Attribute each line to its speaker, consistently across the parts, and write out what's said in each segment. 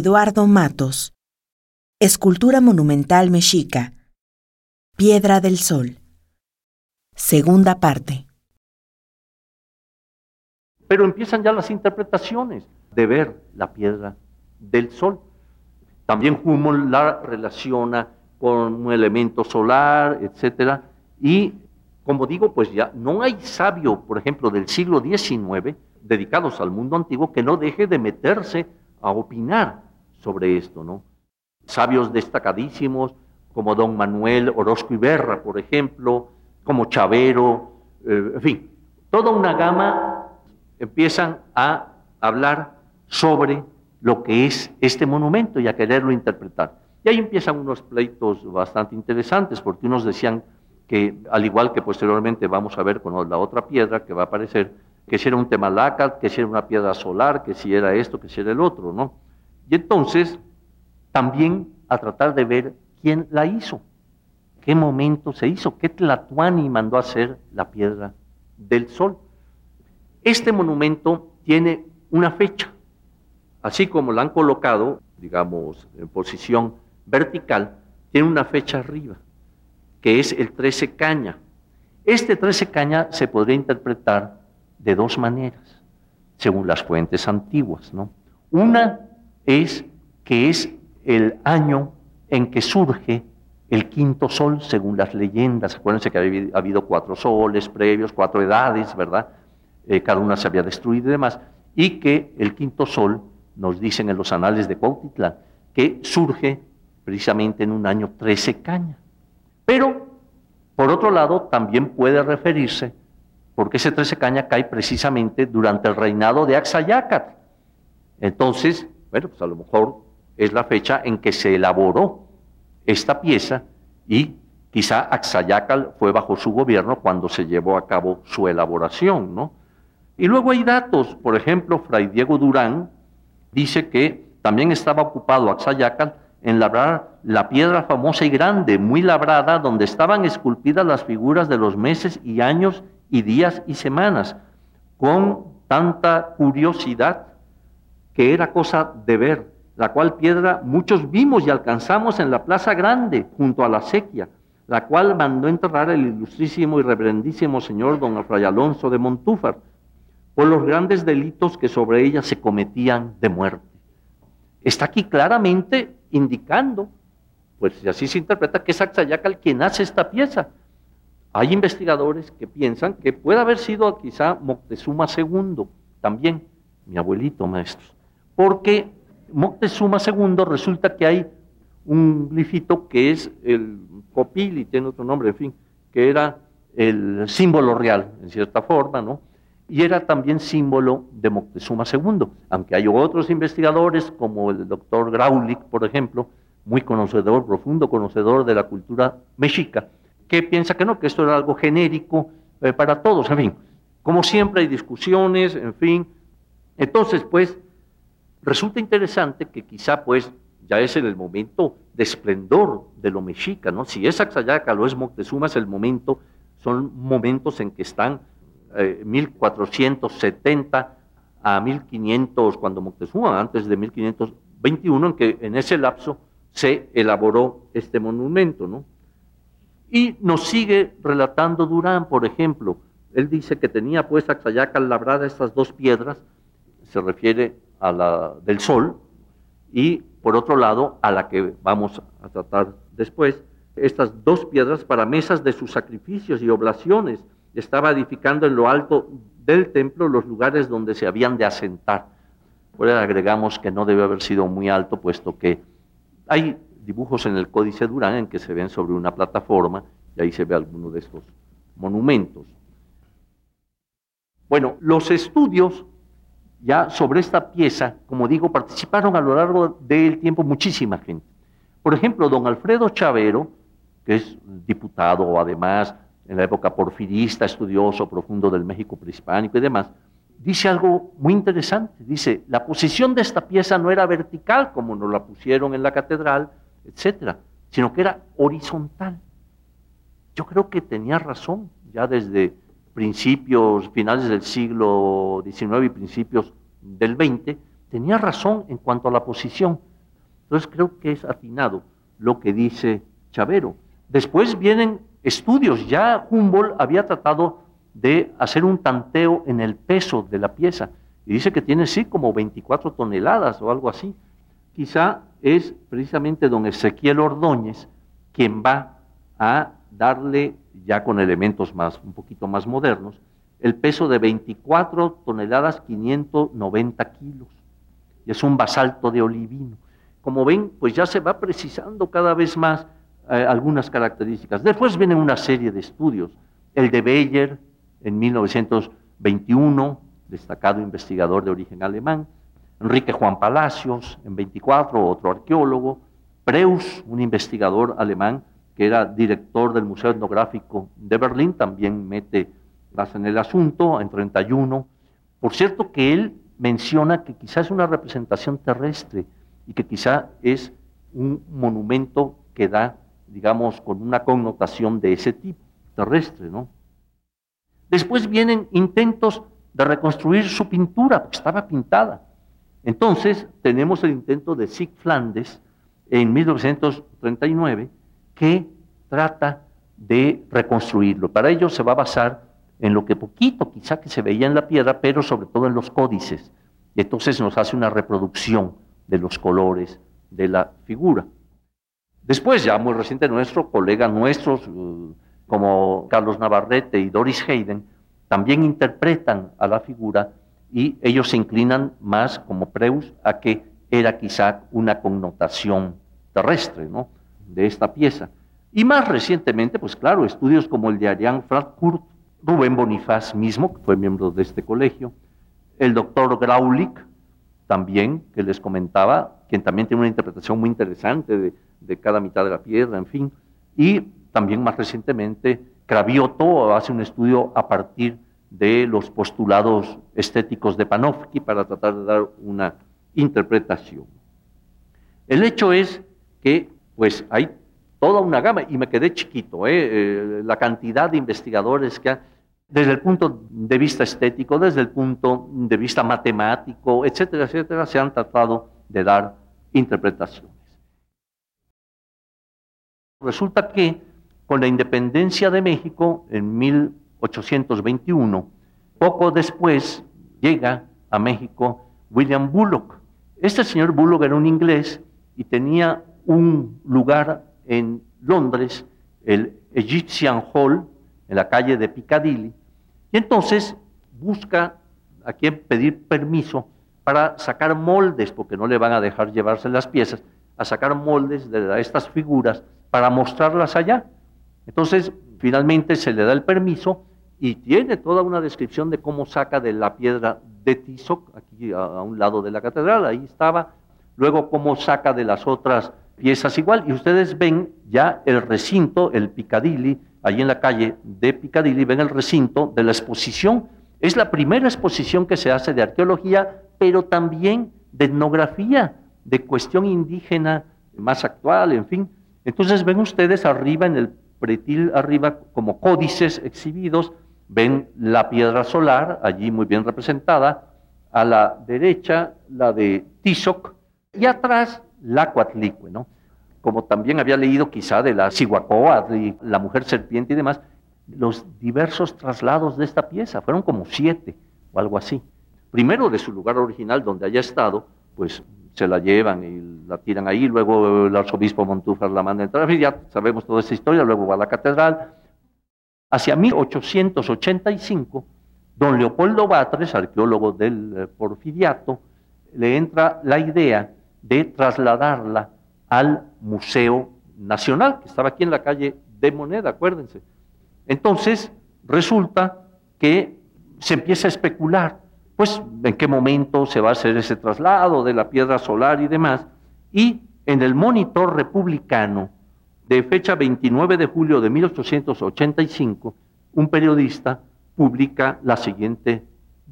Speaker 1: Eduardo Matos. Escultura monumental mexica. Piedra del Sol. Segunda parte.
Speaker 2: Pero empiezan ya las interpretaciones de ver la piedra del sol. También Humboldt la relaciona con un elemento solar, etcétera, y como digo, pues ya no hay sabio, por ejemplo, del siglo XIX, dedicados al mundo antiguo, que no deje de meterse a opinar sobre esto, ¿no? Sabios destacadísimos como don Manuel Orozco Iberra, por ejemplo, como Chavero, eh, en fin, toda una gama empiezan a hablar sobre lo que es este monumento y a quererlo interpretar. Y ahí empiezan unos pleitos bastante interesantes, porque unos decían que, al igual que posteriormente vamos a ver con la otra piedra que va a aparecer, que si era un temalaca, que si era una piedra solar, que si era esto, que si era el otro, ¿no? Y entonces, también a tratar de ver quién la hizo, qué momento se hizo, qué Tlatuani mandó a hacer la piedra del sol. Este monumento tiene una fecha, así como la han colocado, digamos, en posición vertical, tiene una fecha arriba, que es el 13 caña. Este 13 caña se podría interpretar de dos maneras, según las fuentes antiguas. ¿no? Una es que es el año en que surge el quinto sol, según las leyendas. Acuérdense que ha habido cuatro soles previos, cuatro edades, ¿verdad? Eh, cada una se había destruido y demás. Y que el quinto sol, nos dicen en los anales de Cuautitlán, que surge precisamente en un año 13 caña. Pero, por otro lado, también puede referirse porque ese 13 caña cae precisamente durante el reinado de Axayácat. Entonces, bueno, pues a lo mejor es la fecha en que se elaboró esta pieza y quizá Axayácal fue bajo su gobierno cuando se llevó a cabo su elaboración, ¿no? Y luego hay datos, por ejemplo, Fray Diego Durán dice que también estaba ocupado Axayácal en labrar la piedra famosa y grande, muy labrada, donde estaban esculpidas las figuras de los meses y años y días y semanas, con tanta curiosidad que era cosa de ver, la cual piedra muchos vimos y alcanzamos en la Plaza Grande, junto a la sequía, la cual mandó enterrar el ilustrísimo y reverendísimo señor don Fray Alonso de Montúfar, por los grandes delitos que sobre ella se cometían de muerte. Está aquí claramente indicando, pues así se interpreta, que es Axayacal quien hace esta pieza, hay investigadores que piensan que puede haber sido quizá Moctezuma II también, mi abuelito maestro, porque Moctezuma II resulta que hay un glifito que es el copil y tiene otro nombre, en fin, que era el símbolo real, en cierta forma, ¿no? Y era también símbolo de Moctezuma II, aunque hay otros investigadores, como el doctor Graulich, por ejemplo, muy conocedor, profundo conocedor de la cultura mexica, que piensa que no, que esto era algo genérico eh, para todos, en fin. Como siempre hay discusiones, en fin. Entonces, pues, resulta interesante que quizá, pues, ya es en el momento de esplendor de lo mexica, ¿no? Si es Axayaca o es Moctezuma, es el momento, son momentos en que están 1470 eh, a 1500, cuando Moctezuma, antes de 1521, en que en ese lapso se elaboró este monumento, ¿no? Y nos sigue relatando Durán, por ejemplo. Él dice que tenía pues Axayaca labrada estas dos piedras, se refiere a la del sol, y por otro lado a la que vamos a tratar después, estas dos piedras para mesas de sus sacrificios y oblaciones. Estaba edificando en lo alto del templo los lugares donde se habían de asentar. Eso agregamos que no debe haber sido muy alto, puesto que hay dibujos en el Códice Durán en que se ven sobre una plataforma y ahí se ve alguno de estos monumentos. Bueno, los estudios ya sobre esta pieza, como digo, participaron a lo largo del tiempo muchísima gente. Por ejemplo, don Alfredo Chavero, que es diputado además en la época porfirista, estudioso profundo del México prehispánico y demás, dice algo muy interesante. Dice, la posición de esta pieza no era vertical como nos la pusieron en la catedral, etcétera, sino que era horizontal. Yo creo que tenía razón ya desde principios, finales del siglo XIX y principios del XX, tenía razón en cuanto a la posición. Entonces creo que es atinado lo que dice Chavero. Después vienen estudios, ya Humboldt había tratado de hacer un tanteo en el peso de la pieza y dice que tiene sí como 24 toneladas o algo así. Quizá es precisamente don Ezequiel Ordóñez quien va a darle, ya con elementos más, un poquito más modernos, el peso de 24 toneladas 590 kilos. Y es un basalto de olivino. Como ven, pues ya se va precisando cada vez más eh, algunas características. Después viene una serie de estudios. El de Beyer en 1921, destacado investigador de origen alemán. Enrique Juan Palacios en 24, otro arqueólogo. Preus, un investigador alemán que era director del Museo Etnográfico de Berlín, también mete más en el asunto, en 31. Por cierto que él menciona que quizás es una representación terrestre y que quizá es un monumento que da, digamos, con una connotación de ese tipo, terrestre, ¿no? Después vienen intentos de reconstruir su pintura, porque estaba pintada. Entonces tenemos el intento de Sig Flandes en 1939, que trata de reconstruirlo. Para ello se va a basar en lo que poquito quizá que se veía en la piedra, pero sobre todo en los códices. Y entonces nos hace una reproducción de los colores de la figura. Después, ya muy reciente nuestro, colegas nuestros uh, como Carlos Navarrete y Doris Hayden, también interpretan a la figura y ellos se inclinan más como Preus a que era quizá una connotación terrestre ¿no? De esta pieza. Y más recientemente, pues claro, estudios como el de Ariane Frankfurt, Rubén Bonifaz mismo, que fue miembro de este colegio, el doctor Graulich, también, que les comentaba, quien también tiene una interpretación muy interesante de, de cada mitad de la piedra, en fin, y también más recientemente Cravioto hace un estudio a partir de los postulados estéticos de Panofsky para tratar de dar una interpretación. El hecho es que pues hay toda una gama, y me quedé chiquito, ¿eh? Eh, la cantidad de investigadores que desde el punto de vista estético, desde el punto de vista matemático, etcétera, etcétera, se han tratado de dar interpretaciones. Resulta que con la independencia de México en 1821, poco después llega a México William Bullock. Este señor Bullock era un inglés y tenía un lugar en Londres, el Egyptian Hall, en la calle de Piccadilly, y entonces busca a quien pedir permiso para sacar moldes, porque no le van a dejar llevarse las piezas, a sacar moldes de estas figuras para mostrarlas allá. Entonces, finalmente se le da el permiso y tiene toda una descripción de cómo saca de la piedra de Tizoc, aquí a, a un lado de la catedral, ahí estaba, luego cómo saca de las otras piezas igual. Y ustedes ven ya el recinto, el Piccadilly, allí en la calle de Piccadilly, ven el recinto de la exposición. Es la primera exposición que se hace de arqueología, pero también de etnografía, de cuestión indígena más actual, en fin. Entonces ven ustedes arriba en el pretil, arriba como códices exhibidos, ven la piedra solar, allí muy bien representada, a la derecha la de Tizoc, y atrás la Cuatlicue, ¿no? Como también había leído quizá de la y la mujer serpiente y demás, los diversos traslados de esta pieza, fueron como siete o algo así. Primero de su lugar original donde haya estado, pues se la llevan y la tiran ahí, luego el arzobispo Montúfar la manda entrar, ya sabemos toda esa historia, luego va a la catedral. Hacia 1885, don Leopoldo Batres, arqueólogo del eh, Porfiriato, le entra la idea de trasladarla al Museo Nacional, que estaba aquí en la calle de Moneda, acuérdense. Entonces, resulta que se empieza a especular, pues, en qué momento se va a hacer ese traslado de la piedra solar y demás, y en el Monitor Republicano, de fecha 29 de julio de 1885, un periodista publica la siguiente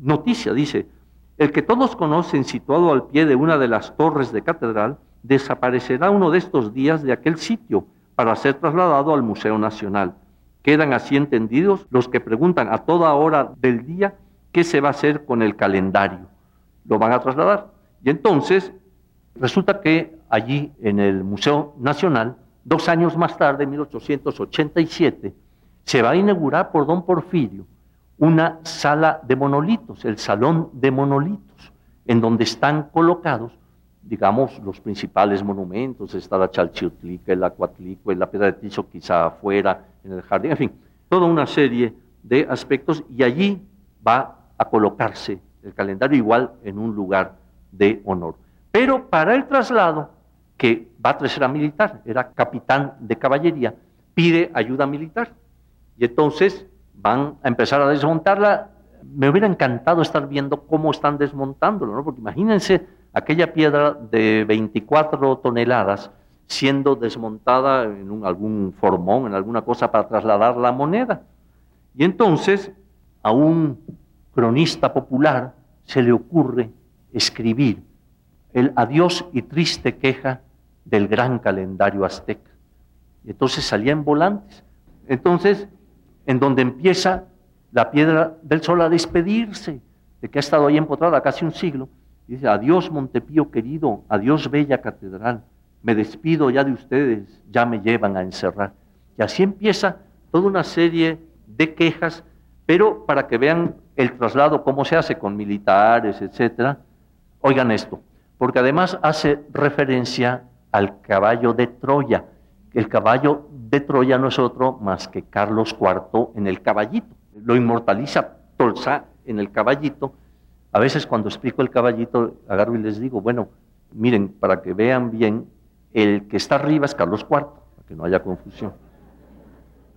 Speaker 2: noticia, dice, el que todos conocen situado al pie de una de las torres de catedral, desaparecerá uno de estos días de aquel sitio para ser trasladado al Museo Nacional. Quedan así entendidos los que preguntan a toda hora del día qué se va a hacer con el calendario. Lo van a trasladar. Y entonces Resulta que allí en el Museo Nacional, dos años más tarde, en 1887, se va a inaugurar por don Porfirio una sala de monolitos, el Salón de Monolitos, en donde están colocados, digamos, los principales monumentos, está la Chalchiutlica, el Acuatlico, la Piedra de Tizo quizá afuera, en el jardín, en fin, toda una serie de aspectos, y allí va a colocarse el calendario igual en un lugar de honor. Pero para el traslado, que Batres era militar, era capitán de caballería, pide ayuda militar. Y entonces van a empezar a desmontarla. Me hubiera encantado estar viendo cómo están desmontándolo, ¿no? porque imagínense aquella piedra de 24 toneladas siendo desmontada en algún formón, en alguna cosa para trasladar la moneda. Y entonces a un cronista popular se le ocurre escribir el adiós y triste queja del gran calendario azteca. Y entonces salían volantes. Entonces, en donde empieza la piedra del sol a despedirse, de que ha estado ahí empotrada casi un siglo, dice, adiós Montepío querido, adiós bella catedral, me despido ya de ustedes, ya me llevan a encerrar. Y así empieza toda una serie de quejas, pero para que vean el traslado, cómo se hace con militares, etcétera, oigan esto, porque además hace referencia al caballo de Troya. El caballo de Troya no es otro más que Carlos IV en el caballito. Lo inmortaliza Tolsa en el caballito. A veces cuando explico el caballito, agarro y les digo, bueno, miren, para que vean bien, el que está arriba es Carlos IV, para que no haya confusión.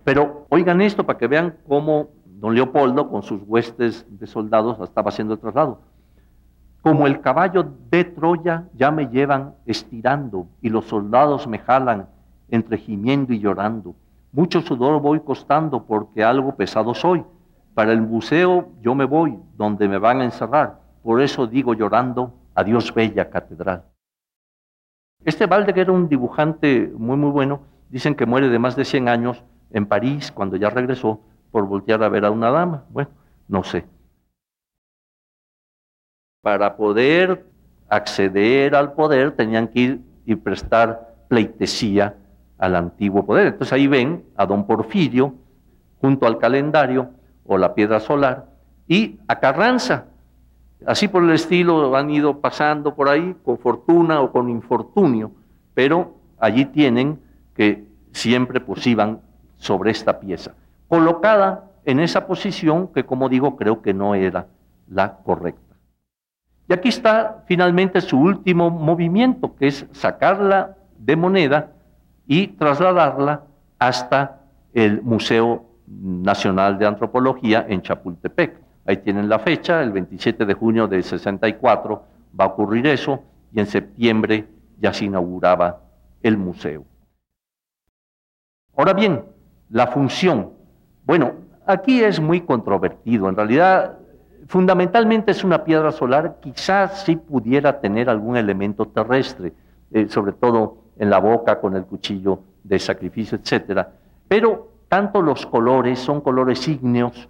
Speaker 2: Pero oigan esto para que vean cómo don Leopoldo, con sus huestes de soldados, estaba haciendo el traslado. Como el caballo de Troya ya me llevan estirando y los soldados me jalan entre gimiendo y llorando. Mucho sudor voy costando porque algo pesado soy. Para el museo yo me voy donde me van a encerrar. Por eso digo llorando, adiós bella catedral. Este Valde, que era un dibujante muy, muy bueno, dicen que muere de más de 100 años en París cuando ya regresó por voltear a ver a una dama. Bueno, no sé. Para poder acceder al poder tenían que ir y prestar pleitesía al antiguo poder. Entonces ahí ven a don Porfirio junto al calendario o la piedra solar y a Carranza. Así por el estilo han ido pasando por ahí con fortuna o con infortunio, pero allí tienen que siempre pues iban sobre esta pieza, colocada en esa posición que como digo creo que no era la correcta. Y aquí está finalmente su último movimiento, que es sacarla de moneda y trasladarla hasta el Museo Nacional de Antropología en Chapultepec. Ahí tienen la fecha, el 27 de junio del 64 va a ocurrir eso y en septiembre ya se inauguraba el museo. Ahora bien, la función. Bueno, aquí es muy controvertido. En realidad, Fundamentalmente es una piedra solar, quizás sí pudiera tener algún elemento terrestre, eh, sobre todo en la boca con el cuchillo de sacrificio, etc. Pero tanto los colores son colores ígneos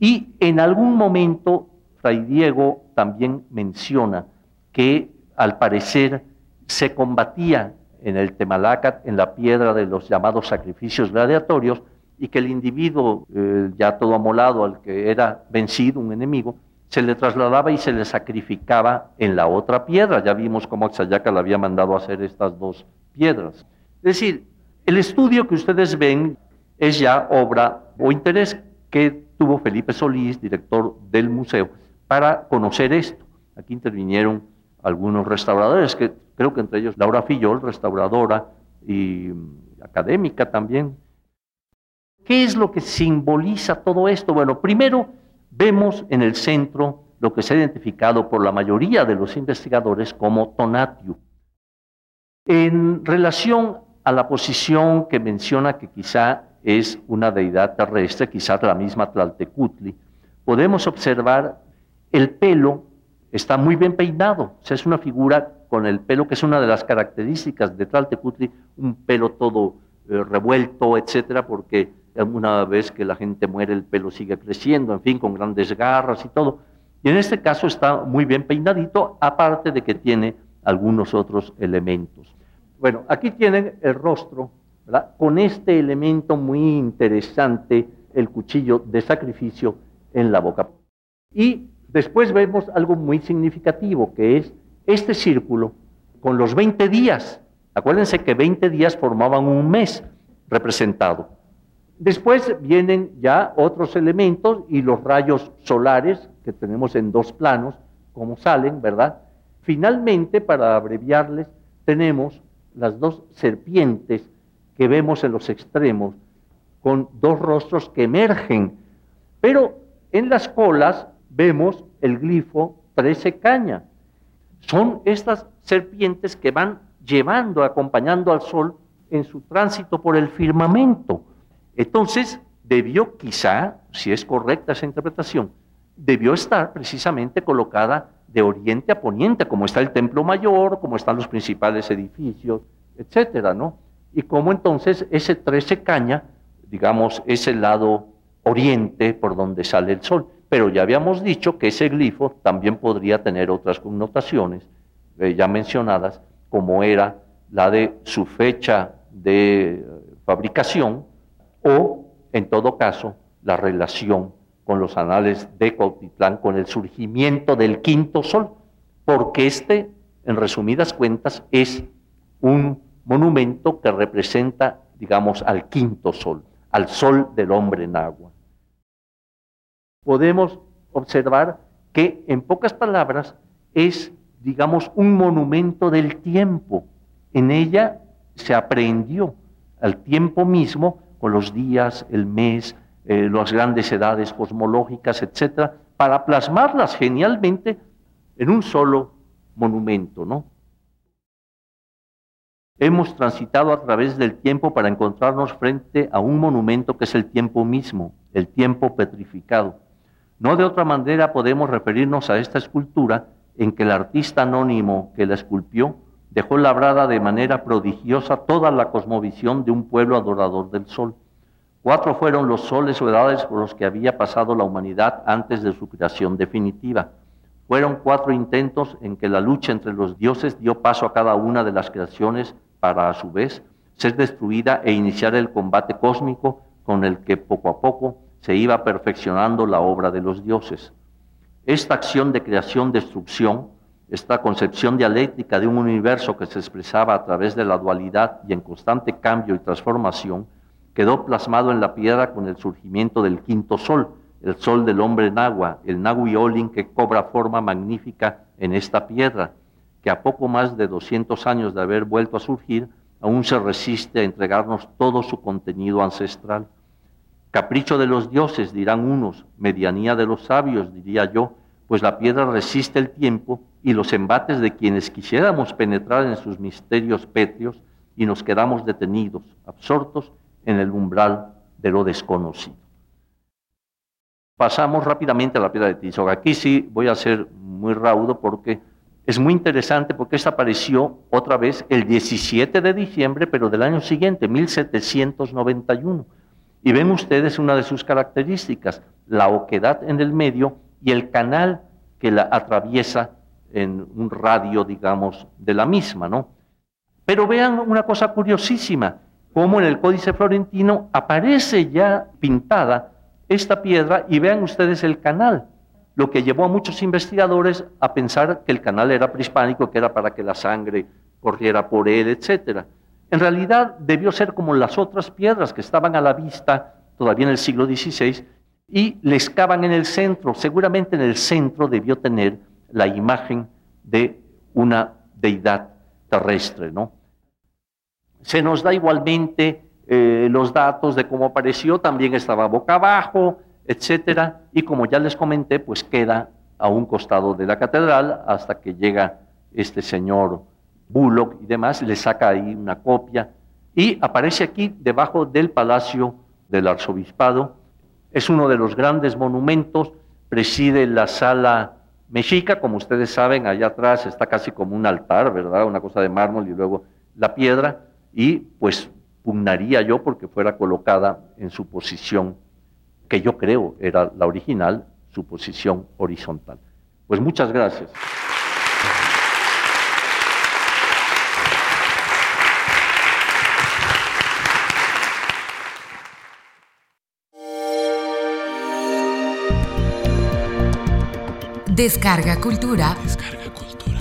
Speaker 2: y en algún momento Fray Diego también menciona que al parecer se combatía en el Temalacat, en la piedra de los llamados sacrificios gladiatorios, y que el individuo, eh, ya todo amolado, al que era vencido, un enemigo, se le trasladaba y se le sacrificaba en la otra piedra. Ya vimos cómo Axayaca le había mandado hacer estas dos piedras. Es decir, el estudio que ustedes ven es ya obra o interés que tuvo Felipe Solís, director del museo, para conocer esto. Aquí intervinieron algunos restauradores, que creo que entre ellos Laura Fillol, restauradora y académica también, ¿Qué es lo que simboliza todo esto? Bueno, primero vemos en el centro lo que se ha identificado por la mayoría de los investigadores como Tonatiuh. En relación a la posición que menciona que quizá es una deidad terrestre, quizás la misma Tlaltecutli, podemos observar el pelo está muy bien peinado, o sea, es una figura con el pelo que es una de las características de Tlaltecutli, un pelo todo eh, revuelto, etcétera, porque una vez que la gente muere el pelo sigue creciendo, en fin, con grandes garras y todo. Y en este caso está muy bien peinadito, aparte de que tiene algunos otros elementos. Bueno, aquí tienen el rostro, con este elemento muy interesante, el cuchillo de sacrificio en la boca. Y después vemos algo muy significativo, que es este círculo con los 20 días. Acuérdense que 20 días formaban un mes representado. Después vienen ya otros elementos y los rayos solares que tenemos en dos planos, como salen, ¿verdad? Finalmente, para abreviarles, tenemos las dos serpientes que vemos en los extremos, con dos rostros que emergen. Pero en las colas vemos el glifo 13 caña. Son estas serpientes que van llevando, acompañando al sol en su tránsito por el firmamento. Entonces, debió quizá, si es correcta esa interpretación, debió estar precisamente colocada de oriente a poniente, como está el templo mayor, como están los principales edificios, etcétera, ¿no? Y como entonces ese 13 caña, digamos, es el lado oriente por donde sale el sol. Pero ya habíamos dicho que ese glifo también podría tener otras connotaciones, eh, ya mencionadas, como era la de su fecha de eh, fabricación o, en todo caso, la relación con los anales de Cautitlán, con el surgimiento del quinto sol, porque este, en resumidas cuentas, es un monumento que representa, digamos, al quinto sol, al sol del hombre en agua. Podemos observar que, en pocas palabras, es, digamos, un monumento del tiempo. En ella se aprendió al tiempo mismo con los días, el mes, eh, las grandes edades cosmológicas, etcétera, para plasmarlas genialmente en un solo monumento, ¿no? Hemos transitado a través del tiempo para encontrarnos frente a un monumento que es el tiempo mismo, el tiempo petrificado. No de otra manera podemos referirnos a esta escultura en que el artista anónimo que la esculpió dejó labrada de manera prodigiosa toda la cosmovisión de un pueblo adorador del sol. Cuatro fueron los soles o edades por los que había pasado la humanidad antes de su creación definitiva. Fueron cuatro intentos en que la lucha entre los dioses dio paso a cada una de las creaciones para a su vez ser destruida e iniciar el combate cósmico con el que poco a poco se iba perfeccionando la obra de los dioses. Esta acción de creación-destrucción, esta concepción dialéctica de un universo que se expresaba a través de la dualidad y en constante cambio y transformación, quedó plasmado en la piedra con el surgimiento del quinto sol, el sol del hombre en agua, el Nahui Olin que cobra forma magnífica en esta piedra a poco más de 200 años de haber vuelto a surgir, aún se resiste a entregarnos todo su contenido ancestral. Capricho de los dioses, dirán unos, medianía de los sabios, diría yo, pues la piedra resiste el tiempo y los embates de quienes quisiéramos penetrar en sus misterios pétreos y nos quedamos detenidos, absortos en el umbral de lo desconocido. Pasamos rápidamente a la piedra de Tizoc. Aquí sí voy a ser muy raudo porque es muy interesante porque esta apareció otra vez el 17 de diciembre, pero del año siguiente, 1791. Y ven ustedes una de sus características, la oquedad en el medio y el canal que la atraviesa en un radio, digamos, de la misma, ¿no? Pero vean una cosa curiosísima, cómo en el Códice Florentino aparece ya pintada esta piedra y vean ustedes el canal lo que llevó a muchos investigadores a pensar que el canal era prehispánico, que era para que la sangre corriera por él, etc. En realidad debió ser como las otras piedras que estaban a la vista todavía en el siglo XVI y le excavan en el centro. Seguramente en el centro debió tener la imagen de una deidad terrestre, ¿no? Se nos da igualmente eh, los datos de cómo apareció, también estaba boca abajo, etcétera, y como ya les comenté, pues queda a un costado de la catedral hasta que llega este señor Bullock y demás, le saca ahí una copia y aparece aquí debajo del palacio del arzobispado. Es uno de los grandes monumentos, preside la sala mexica, como ustedes saben, allá atrás está casi como un altar, ¿verdad? Una cosa de mármol y luego la piedra, y pues pugnaría yo porque fuera colocada en su posición que yo creo era la original, su posición horizontal. Pues muchas gracias.
Speaker 3: Descarga Cultura. Descarga cultura.